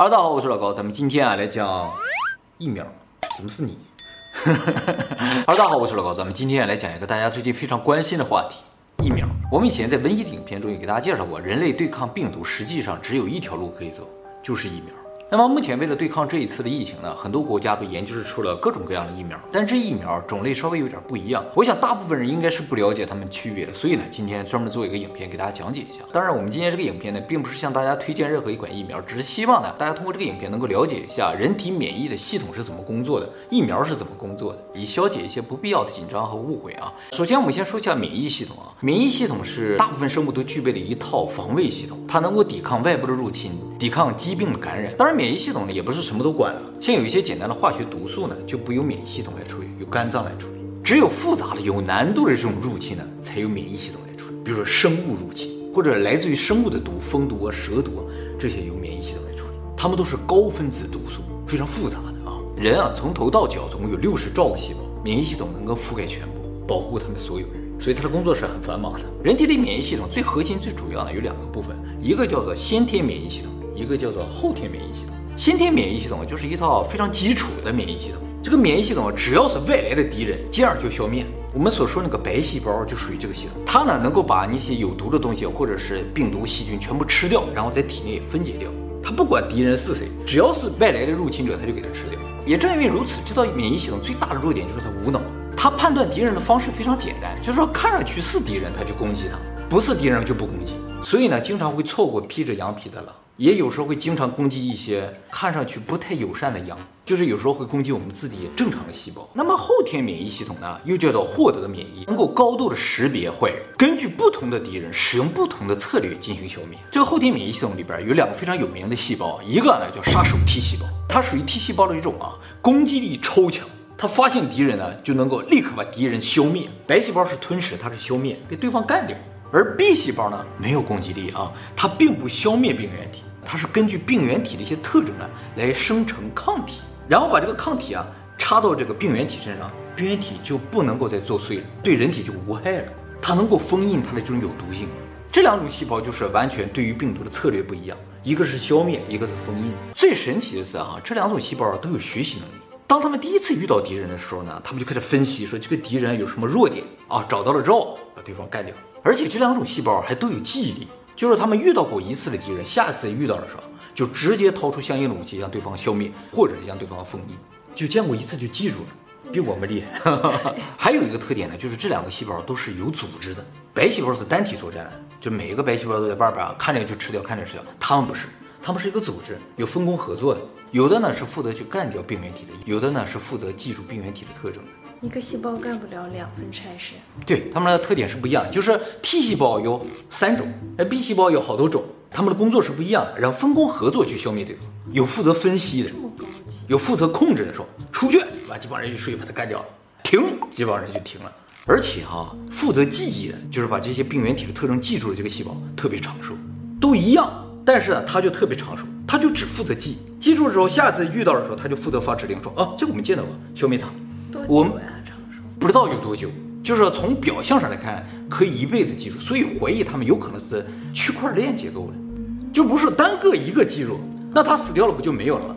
哈喽，大家好，我是老高，咱们今天啊来讲疫苗。怎么是你？哈喽，大家好，我是老高，咱们今天啊来讲一个大家最近非常关心的话题——疫苗。我们以前在瘟疫的影片中也给大家介绍过，人类对抗病毒实际上只有一条路可以走，就是疫苗。那么目前为了对抗这一次的疫情呢，很多国家都研究出了各种各样的疫苗，但这疫苗种类稍微有点不一样。我想大部分人应该是不了解它们区别的，所以呢，今天专门做一个影片给大家讲解一下。当然，我们今天这个影片呢，并不是向大家推荐任何一款疫苗，只是希望呢，大家通过这个影片能够了解一下人体免疫的系统是怎么工作的，疫苗是怎么工作的，以消解一些不必要的紧张和误会啊。首先，我们先说一下免疫系统啊，免疫系统是大部分生物都具备的一套防卫系统，它能够抵抗外部的入侵，抵抗疾病的感染。当然，免疫系统呢，也不是。什么都管了，像有一些简单的化学毒素呢，就不由免疫系统来处理，由肝脏来处理。只有复杂的、有难度的这种入侵呢，才由免疫系统来处理。比如说生物入侵，或者来自于生物的毒，蜂毒啊、蛇毒啊，这些由免疫系统来处理。它们都是高分子毒素，非常复杂的啊。人啊，从头到脚总共有六十兆个细胞，免疫系统能够覆盖全部，保护他们所有人。所以他的工作是很繁忙的。人体的免疫系统最核心、最主要的有两个部分，一个叫做先天免疫系统，一个叫做后天免疫系统。先天免疫系统就是一套非常基础的免疫系统。这个免疫系统只要是外来的敌人，进而就消灭。我们所说那个白细胞就属于这个系统，它呢能够把那些有毒的东西或者是病毒细菌全部吃掉，然后在体内分解掉。它不管敌人是谁，只要是外来的入侵者，它就给它吃掉。也正因为如此，这套免疫系统最大的弱点就是它无脑。它判断敌人的方式非常简单，就是说看上去是敌人，它就攻击它；不是敌人就不攻击。所以呢，经常会错过披着羊皮的狼。也有时候会经常攻击一些看上去不太友善的羊，就是有时候会攻击我们自己正常的细胞。那么后天免疫系统呢，又叫做获得免疫，能够高度的识别坏人，根据不同的敌人使用不同的策略进行消灭。这个后天免疫系统里边有两个非常有名的细胞，一个呢叫杀手 T 细胞，它属于 T 细胞的一种啊，攻击力超强，它发现敌人呢就能够立刻把敌人消灭。白细胞是吞噬，它是消灭，给对方干掉。而 B 细胞呢没有攻击力啊，它并不消灭病原体。它是根据病原体的一些特征呢，来生成抗体，然后把这个抗体啊插到这个病原体身上，病原体就不能够再作祟了，对人体就无害了。它能够封印它的这种有毒性。这两种细胞就是完全对于病毒的策略不一样，一个是消灭，一个是封印。最神奇的是啊，这两种细胞都有学习能力。当他们第一次遇到敌人的时候呢，他们就开始分析说这个敌人有什么弱点啊，找到了之后，把对方干掉。而且这两种细胞还都有记忆力。就是他们遇到过一次的敌人，下次遇到的时候，就直接掏出相应的武器将对方消灭，或者是将对方封印。就见过一次就记住了，比我们厉害。还有一个特点呢，就是这两个细胞都是有组织的。白细胞是单体作战，就每一个白细胞都在外边看着就吃掉，看着吃掉。他们不是，他们是一个组织，有分工合作的。有的呢是负责去干掉病原体的，有的呢是负责记住病原体的特征。一个细胞干不了两份差事，对，它们的特点是不一样，就是 T 细胞有三种，而 B 细胞有好多种，它们的工作是不一样的，然后分工合作去消灭对方。有负责分析的，有负责控制的，说出去把这帮人一睡把它干掉了，停，这帮人就停了。而且哈，负责记忆的，就是把这些病原体的特征记住了，这个细胞特别长寿，都一样，但是呢，它就特别长寿，它就只负责记，记住之后，下次遇到的时候，它就负责发指令说，啊，这个我们见到过，消灭它。我们不知道有多久，就是从表象上来看，可以一辈子记住，所以怀疑他们有可能是区块链结构的，就不是单个一个记住，那他死掉了不就没有了吗？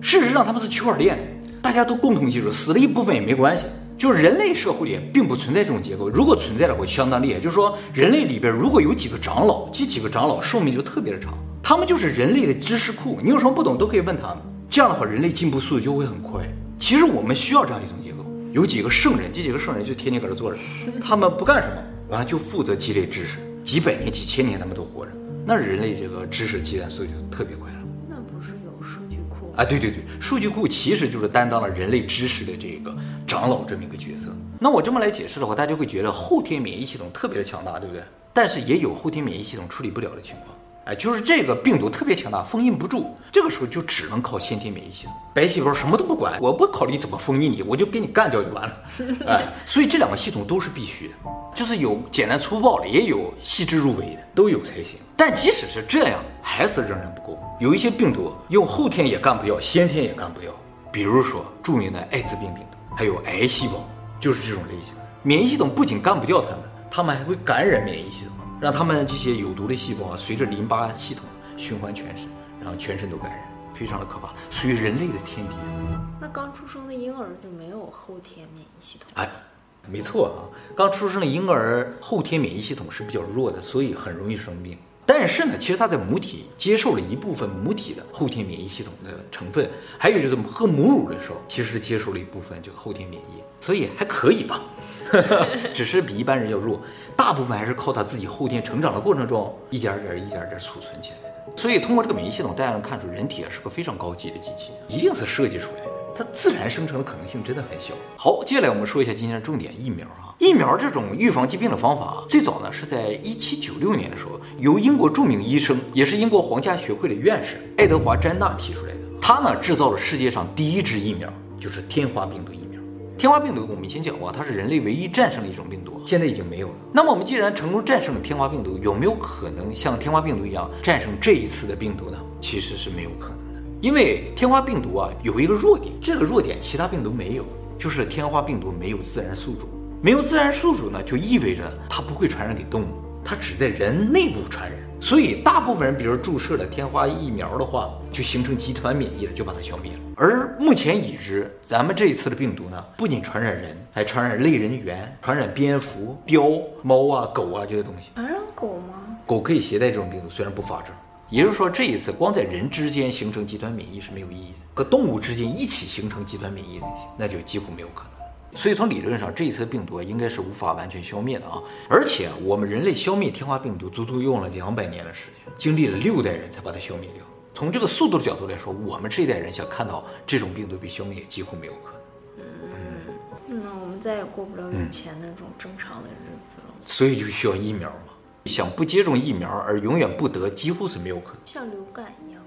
事实上他们是区块链，大家都共同记住，死了一部分也没关系。就是人类社会里并不存在这种结构，如果存在的话，相当厉害。就是说人类里边如果有几个长老，这几个长老寿命就特别的长，他们就是人类的知识库，你有什么不懂都可以问他们，这样的话人类进步速度就会很快。其实我们需要这样一种结构，有几个圣人，这几个圣人就天天搁这坐着，他们不干什么，完了就负责积累知识，几百年、几千年他们都活着，那人类这个知识积攒速度就特别快了。那不是有数据库啊？对对对，数据库其实就是担当了人类知识的这个长老这么一个角色。那我这么来解释的话，大家会觉得后天免疫系统特别的强大，对不对？但是也有后天免疫系统处理不了的情况。哎，就是这个病毒特别强大，封印不住，这个时候就只能靠先天免疫系统。白细胞什么都不管，我不考虑怎么封印你，我就给你干掉就完了。哎，所以这两个系统都是必须的，就是有简单粗暴的，也有细致入微的，都有才行。但即使是这样，还是仍然不够。有一些病毒用后天也干不掉，先天也干不掉。比如说著名的艾滋病病毒，还有癌细胞，就是这种类型。免疫系统不仅干不掉它们，它们还会感染免疫系统。让他们这些有毒的细胞啊，随着淋巴系统循环全身，然后全身都感染，非常的可怕，属于人类的天敌。那刚出生的婴儿就没有后天免疫系统？哎，没错啊，刚出生的婴儿后天免疫系统是比较弱的，所以很容易生病。但是呢，其实他在母体接受了一部分母体的后天免疫系统的成分，还有就是喝母乳的时候，其实接受了一部分这个后天免疫，所以还可以吧，只是比一般人要弱。大部分还是靠他自己后天成长的过程中，一点点、一点点储存起来的。所以通过这个免疫系统，大家能看出人体啊是个非常高级的机器，一定是设计出来的，它自然生成的可能性真的很小。好，接下来我们说一下今天的重点疫苗啊。疫苗这种预防疾病的方法，最早呢是在一七九六年的时候，由英国著名医生，也是英国皇家学会的院士爱德华·詹纳提出来的。他呢制造了世界上第一支疫苗，就是天花病毒疫苗。天花病毒我们以前讲过，它是人类唯一战胜的一种病毒，现在已经没有了。那么我们既然成功战胜了天花病毒，有没有可能像天花病毒一样战胜这一次的病毒呢？其实是没有可能，因为天花病毒啊有一个弱点，这个弱点其他病毒没有，就是天花病毒没有自然宿主。没有自然宿主呢，就意味着它不会传染给动物，它只在人内部传染。所以大部分人，比如注射了天花疫苗的话，就形成集团免疫了，就把它消灭了。而目前已知，咱们这一次的病毒呢，不仅传染人，还传染类人猿，传染蝙蝠、貂、猫啊、狗啊这些东西。传染狗吗？狗可以携带这种病毒，虽然不发症。也就是说，这一次光在人之间形成集团免疫是没有意义的，和动物之间一起形成集团免疫的，那就几乎没有可能。所以从理论上，这一次病毒应该是无法完全消灭的啊！而且我们人类消灭天花病毒，足足用了两百年的时间，经历了六代人才把它消灭掉。从这个速度的角度来说，我们这一代人想看到这种病毒被消灭，也几乎没有可能。嗯，那我们再也过不了以前那种正常的日子了。所以就需要疫苗嘛。想不接种疫苗而永远不得，几乎是没有可能。像流感一样。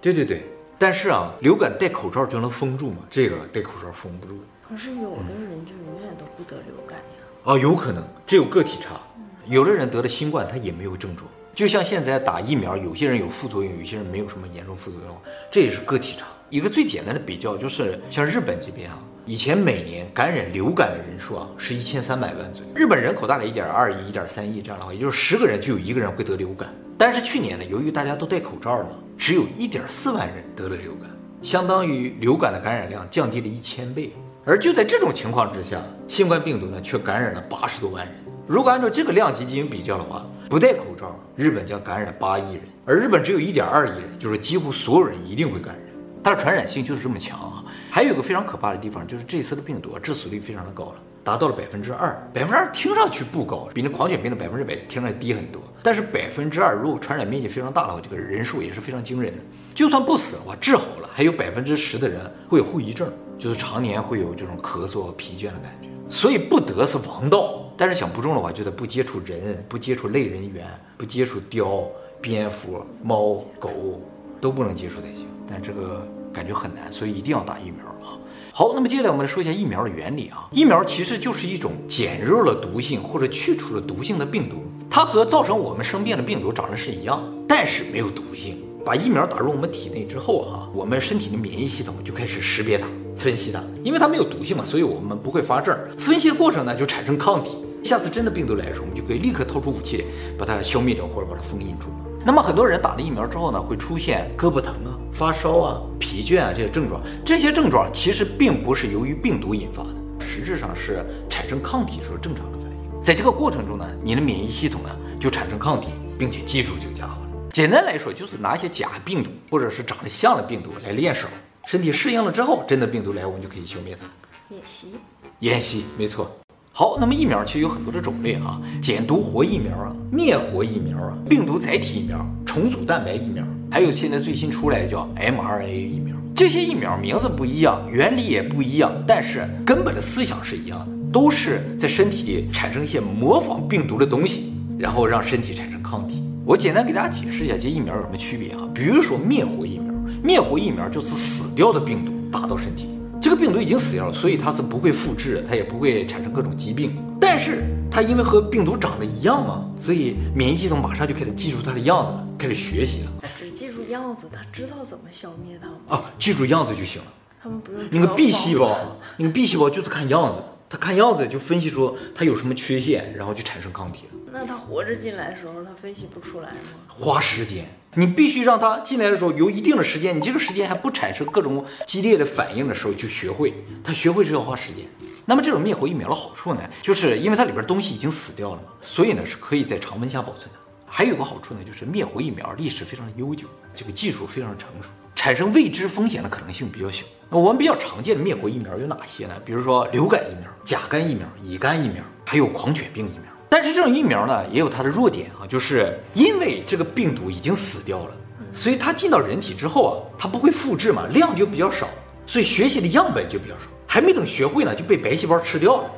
对对对，但是啊，流感戴口罩就能封住吗？这个戴口罩封不住。可是有的人就永远都不得流感呀？哦，有可能，这有个体差。有的人得了新冠，他也没有症状。就像现在打疫苗，有些人有副作用，有些人没有什么严重副作用，这也是个体差。一个最简单的比较就是，像日本这边啊，以前每年感染流感的人数啊是一千三百万左右。日本人口大概一点二亿、一点三亿这样的话，也就是十个人就有一个人会得流感。但是去年呢，由于大家都戴口罩呢，只有一点四万人得了流感，相当于流感的感染量降低了一千倍。而就在这种情况之下，新冠病毒呢却感染了八十多万人。如果按照这个量级进行比较的话，不戴口罩，日本将感染八亿人，而日本只有一点二亿人，就是几乎所有人一定会感染。它的传染性就是这么强！还有一个非常可怕的地方，就是这次的病毒致死率非常的高了，达到了百分之二。百分之二听上去不高，比那狂犬病的百分之百听上去低很多。但是百分之二如果传染面积非常大的话，这个人数也是非常惊人的。就算不死的话，治好了，还有百分之十的人会有后遗症。就是常年会有这种咳嗽、疲倦的感觉，所以不得是王道。但是想不中的话，就得不接触人，不接触类人猿，不接触貂、蝙蝠、猫、狗，都不能接触才行。但这个感觉很难，所以一定要打疫苗啊。好，那么接下来我们来说一下疫苗的原理啊。疫苗其实就是一种减弱了毒性或者去除了毒性的病毒，它和造成我们生病的病毒长得是一样，但是没有毒性。把疫苗打入我们体内之后啊，我们身体的免疫系统就开始识别它。分析它，因为它没有毒性嘛，所以我们不会发症。分析的过程呢，就产生抗体。下次真的病毒来的时候，我们就可以立刻掏出武器，把它消灭掉或者把它封印住。那么很多人打了疫苗之后呢，会出现胳膊疼啊、发烧啊、疲倦啊这些症状。这些症状其实并不是由于病毒引发的，实质上是产生抗体时候正常的反应。在这个过程中呢，你的免疫系统呢就产生抗体，并且记住这个家伙了。简单来说，就是拿一些假病毒或者是长得像的病毒来练手。身体适应了之后，真的病毒来，我们就可以消灭它。演习，演习，没错。好，那么疫苗其实有很多的种类啊，减毒活疫苗啊，灭活疫苗啊，病毒载体疫苗，重组蛋白疫苗，还有现在最新出来的叫 mRNA 疫苗。这些疫苗名字不一样，原理也不一样，但是根本的思想是一样的，都是在身体里产生一些模仿病毒的东西，然后让身体产生抗体。我简单给大家解释一下这疫苗有什么区别啊？比如说灭活疫苗。灭活疫苗就是死掉的病毒打到身体里，这个病毒已经死掉了，所以它是不会复制，它也不会产生各种疾病。但是它因为和病毒长得一样嘛，所以免疫系统马上就开始记住它的样子了，开始学习了。只记住样子，它知道怎么消灭它吗？啊，记住样子就行了。他们不用。那个 B 细胞，那个 B 细胞就是看样子，它看样子就分析出它有什么缺陷，然后就产生抗体了。那它活着进来的时候，它分析不出来吗？花时间。你必须让它进来的时候有一定的时间，你这个时间还不产生各种激烈的反应的时候就学会。它学会是要花时间。那么这种灭活疫苗的好处呢，就是因为它里边东西已经死掉了嘛，所以呢是可以在常温下保存的。还有个好处呢，就是灭活疫苗历史非常的悠久，这个技术非常成熟，产生未知风险的可能性比较小。那我们比较常见的灭活疫苗有哪些呢？比如说流感疫苗、甲肝疫苗、乙肝疫苗，还有狂犬病疫苗。但是这种疫苗呢，也有它的弱点啊，就是因为这个病毒已经死掉了，所以它进到人体之后啊，它不会复制嘛，量就比较少，所以学习的样本就比较少。还没等学会呢，就被白细胞吃掉了。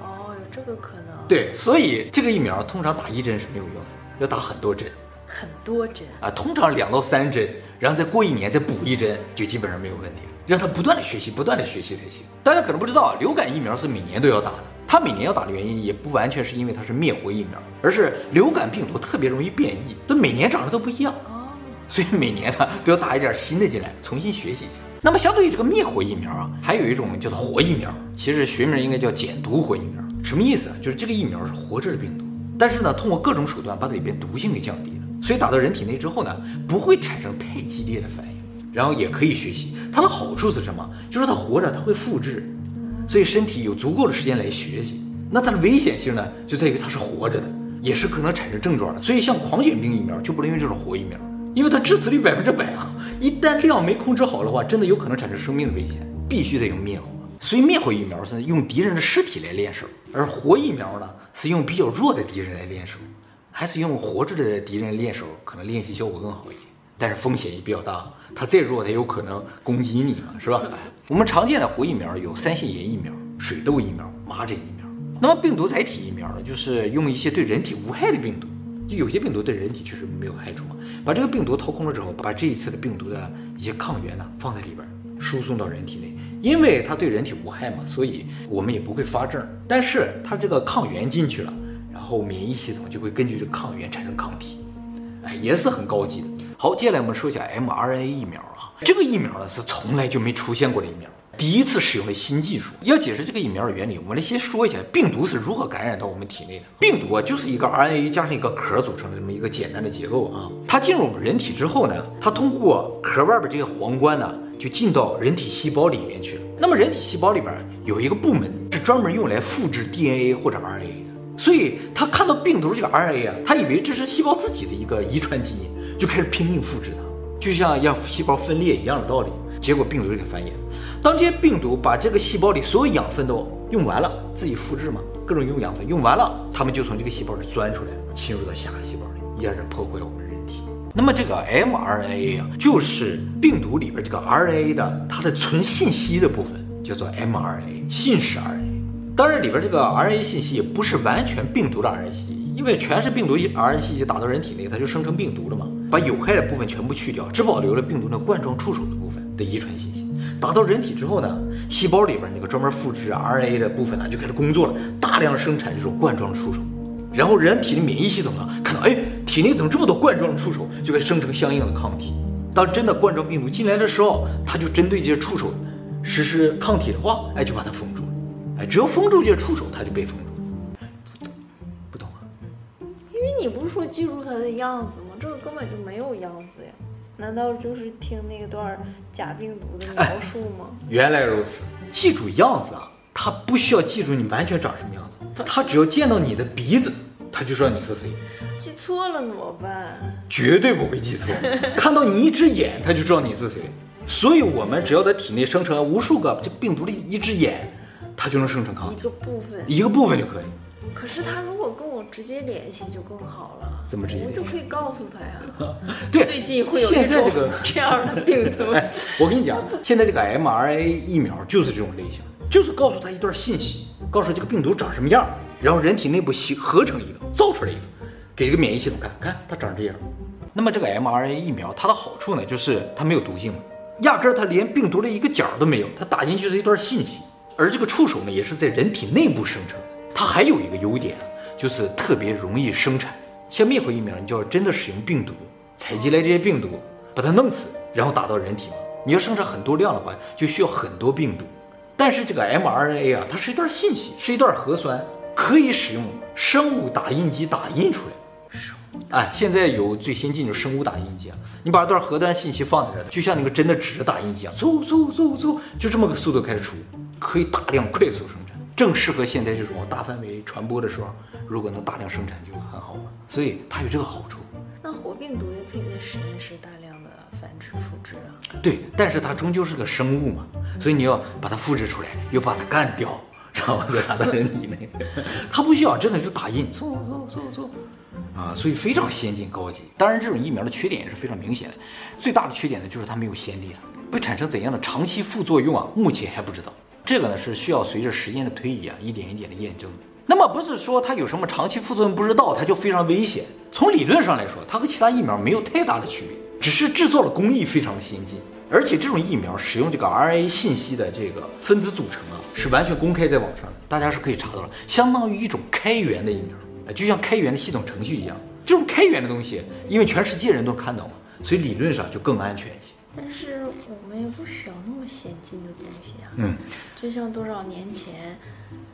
哦，有这个可能。对，所以这个疫苗通常打一针是没有用的，要打很多针。很多针啊，通常两到三针，然后再过一年再补一针，就基本上没有问题了。让它不断的学习，不断的学习才行。大家可能不知道，流感疫苗是每年都要打的。它每年要打的原因，也不完全是因为它是灭活疫苗，而是流感病毒特别容易变异，它每年长得都不一样。哦，所以每年它都要打一点新的进来，重新学习一下。那么相对于这个灭活疫苗啊，还有一种叫做活疫苗，其实学名应该叫减毒活疫苗。什么意思啊？就是这个疫苗是活着的病毒，但是呢，通过各种手段把它里边毒性给降低了，所以打到人体内之后呢，不会产生太激烈的反应，然后也可以学习。它的好处是什么？就是它活着，它会复制，所以身体有足够的时间来学习。那它的危险性呢，就在于它是活着的，也是可能产生症状的。所以像狂犬病疫苗就不能用这种活疫苗。因为它致死率百分之百啊，一旦量没控制好的话，真的有可能产生生命的危险，必须得用灭活。所以灭活疫苗是用敌人的尸体来练手，而活疫苗呢是用比较弱的敌人来练手，还是用活着的敌人练手，可能练习效果更好一点，但是风险也比较大，它再弱，它有可能攻击你嘛，是吧？我们常见的活疫苗有三腺炎疫苗、水痘疫苗、麻疹疫苗。那么病毒载体疫苗呢，就是用一些对人体无害的病毒。就有些病毒对人体确实没有害处嘛，把这个病毒掏空了之后，把这一次的病毒的一些抗原呢放在里边，输送到人体内，因为它对人体无害嘛，所以我们也不会发症。但是它这个抗原进去了，然后免疫系统就会根据这个抗原产生抗体，哎，也是很高级的。好，接下来我们说一下 mRNA 疫苗啊，这个疫苗呢是从来就没出现过的疫苗。第一次使用了新技术，要解释这个疫苗的原理，我们来先说一下病毒是如何感染到我们体内的。病毒啊，就是一个 RNA 加上一个壳组成的这么一个简单的结构啊。它进入我们人体之后呢，它通过壳外边这个皇冠呢，就进到人体细胞里面去了。那么人体细胞里边有一个部门是专门用来复制 DNA 或者 RNA 的，所以它看到病毒这个 RNA 啊，它以为这是细胞自己的一个遗传基因，就开始拼命复制它，就像让细胞分裂一样的道理。结果病毒就给繁衍。当这些病毒把这个细胞里所有养分都用完了，自己复制嘛，各种用养分用完了，它们就从这个细胞里钻出来，侵入到下个细胞里，一点点破坏我们人体。那么这个 mRNA 啊，就是病毒里边这个 RNA 的它的存信息的部分，叫做 mRNA，信使 RNA。当然里边这个 RNA 信息也不是完全病毒的 RNA 信息，因为全是病毒 RNA 信息打到人体内，它就生成病毒了嘛，把有害的部分全部去掉，只保留了病毒的冠状触手的部分的遗传信息。打到人体之后呢，细胞里边那个专门复制 RNA 的部分呢，就开始工作了，大量生产这种冠状的触手。然后人体的免疫系统呢，看到哎，体内怎么这么多冠状的触手，就会生成相应的抗体。当真的冠状病毒进来的时候，它就针对这些触手实施抗体的话，哎，就把它封住了。哎，只要封住这些触手，它就被封住。不懂，不懂啊？因为你不是说记住它的样子吗？这个根本就没有样子呀。难道就是听那段假病毒的描述吗？哎，原来如此，记住样子啊，他不需要记住你完全长什么样子，他只要见到你的鼻子，他就知道你是谁。记错了怎么办？绝对不会记错，看到你一只眼，他就知道你是谁。所以，我们只要在体内生成无数个这病毒的一只眼，它就能生成抗体。一个部分，一个部分就可以。可是他如果跟我直接联系就更好了。怎么直接？我就可以告诉他呀。对，最近会有现在这个 这样的病毒。哎，我跟你讲，现在这个 mRNA 疫苗就是这种类型，就是告诉他一段信息，告诉这个病毒长什么样，然后人体内部合成一个，造出来一个，给这个免疫系统看看它长这样。那么这个 mRNA 疫苗它的好处呢，就是它没有毒性，压根儿它连病毒的一个角都没有，它打进去是一段信息，而这个触手呢，也是在人体内部生成的。它还有一个优点，就是特别容易生产。像灭活疫苗，你就要真的使用病毒，采集来这些病毒，把它弄死，然后打到人体。你要生产很多量的话，就需要很多病毒。但是这个 mRNA 啊，它是一段信息，是一段核酸，可以使用生物打印机打印出来。生物哎，现在有最先进的生物打印机啊，你把一段核端信息放在这儿，就像那个真的纸打印机一样，嗖嗖嗖嗖，就这么个速度开始出，可以大量快速生产，正适合现在这种大范围传播的时候，如果能大量生产就很好了。所以它有这个好处。那活病毒也可以在实验室大量的繁殖复制啊。对，但是它终究是个生物嘛，所以你要把它复制出来，又把它干掉。然后在他的人体内，它不需要真的就打印，嗖嗖嗖嗖，啊，所以非常先进高级。当然，这种疫苗的缺点也是非常明显的，最大的缺点呢就是它没有先例了，会产生怎样的长期副作用啊？目前还不知道，这个呢是需要随着时间的推移啊，一点一点的验证。那么不是说它有什么长期副作用不知道，它就非常危险。从理论上来说，它和其他疫苗没有太大的区别，只是制作的工艺非常的先进。而且这种疫苗使用这个 RNA 信息的这个分子组成啊，是完全公开在网上的，大家是可以查到的，相当于一种开源的疫苗，哎，就像开源的系统程序一样。这种开源的东西，因为全世界人都看到嘛，所以理论上就更安全一些。但是也不需要那么先进的东西啊。嗯，就像多少年前，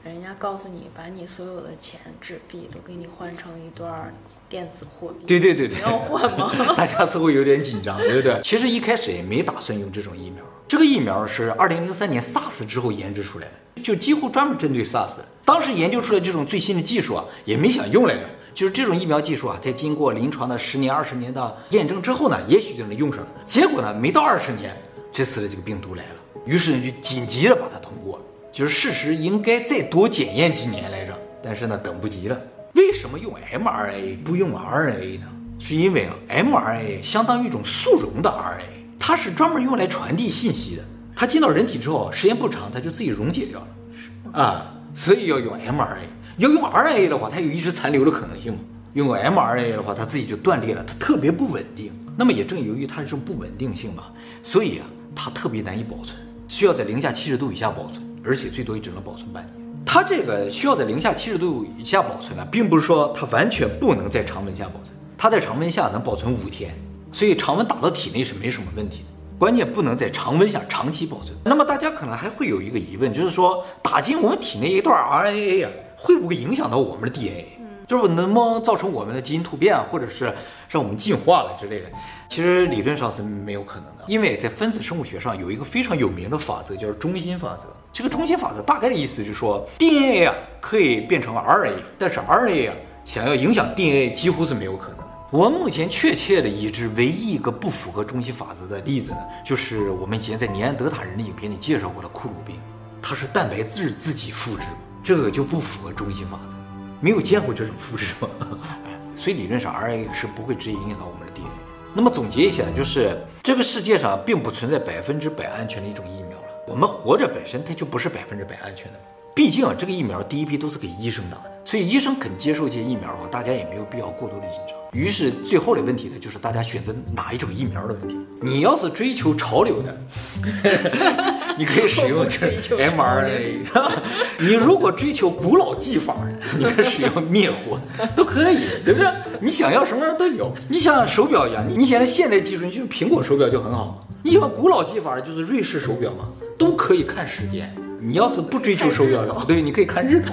人家告诉你，把你所有的钱纸币都给你换成一段电子货币。对对对对，你要换吗？大家似乎有点紧张，对不对？其实一开始也没打算用这种疫苗。这个疫苗是二零零三年 SARS 之后研制出来的，就几乎专门针对 SARS。当时研究出来这种最新的技术啊，也没想用来着。就是这种疫苗技术啊，在经过临床的十年、二十年的验证之后呢，也许就能用上了。结果呢，没到二十年，这次的这个病毒来了，于是呢就紧急的把它通过了。就是事实应该再多检验几年来着，但是呢等不及了。为什么用 mRNA 不用 RNA 呢？是因为啊，mRNA 相当于一种速溶的 RNA，它是专门用来传递信息的。它进到人体之后，时间不长，它就自己溶解掉了。啊，所以要用 mRNA。要用 RNA 的话，它有一直残留的可能性嘛。用 mRNA 的话，它自己就断裂了，它特别不稳定。那么也正由于它这种不稳定性嘛，所以啊，它特别难以保存，需要在零下七十度以下保存，而且最多也只能保存半年。它这个需要在零下七十度以下保存呢，并不是说它完全不能在常温下保存，它在常温下能保存五天，所以常温打到体内是没什么问题的。关键不能在常温下长期保存。那么大家可能还会有一个疑问，就是说打进我们体内一段 RNA 啊。会不会影响到我们的 DNA？就是能不能造成我们的基因突变啊，或者是让我们进化了之类的？其实理论上是没有可能的，因为在分子生物学上有一个非常有名的法则，叫中心法则。这个中心法则大概的意思就是说，DNA 啊可以变成 RNA，但是 RNA 啊想要影响 DNA 几乎是没有可能的。我们目前确切的已知唯一一个不符合中心法则的例子呢，就是我们以前在尼安德塔人的影片里介绍过的库鲁病，它是蛋白质自己复制。这个就不符合中心法则，没有见过这种复制吗？所以理论上 RNA 是不会直接影响到我们的 DNA。那么总结一下，就是这个世界上并不存在百分之百安全的一种疫苗了。我们活着本身它就不是百分之百安全的，毕竟啊，这个疫苗第一批都是给医生打的，所以医生肯接受这些疫苗的话，大家也没有必要过多的紧张。于是最后的问题呢，就是大家选择哪一种疫苗的问题。你要是追求潮流的，你可以使用 这 mRNA；你如果追求古老技法的，你可以使用灭活，都可以，对不对？你想要什么样都有。你像手表一样，你现在现代技术，你就用苹果手表就很好嘛。你喜欢古老技法的，就是瑞士手表嘛，都可以看时间。你要是不追求手表的话，对，你可以看日头。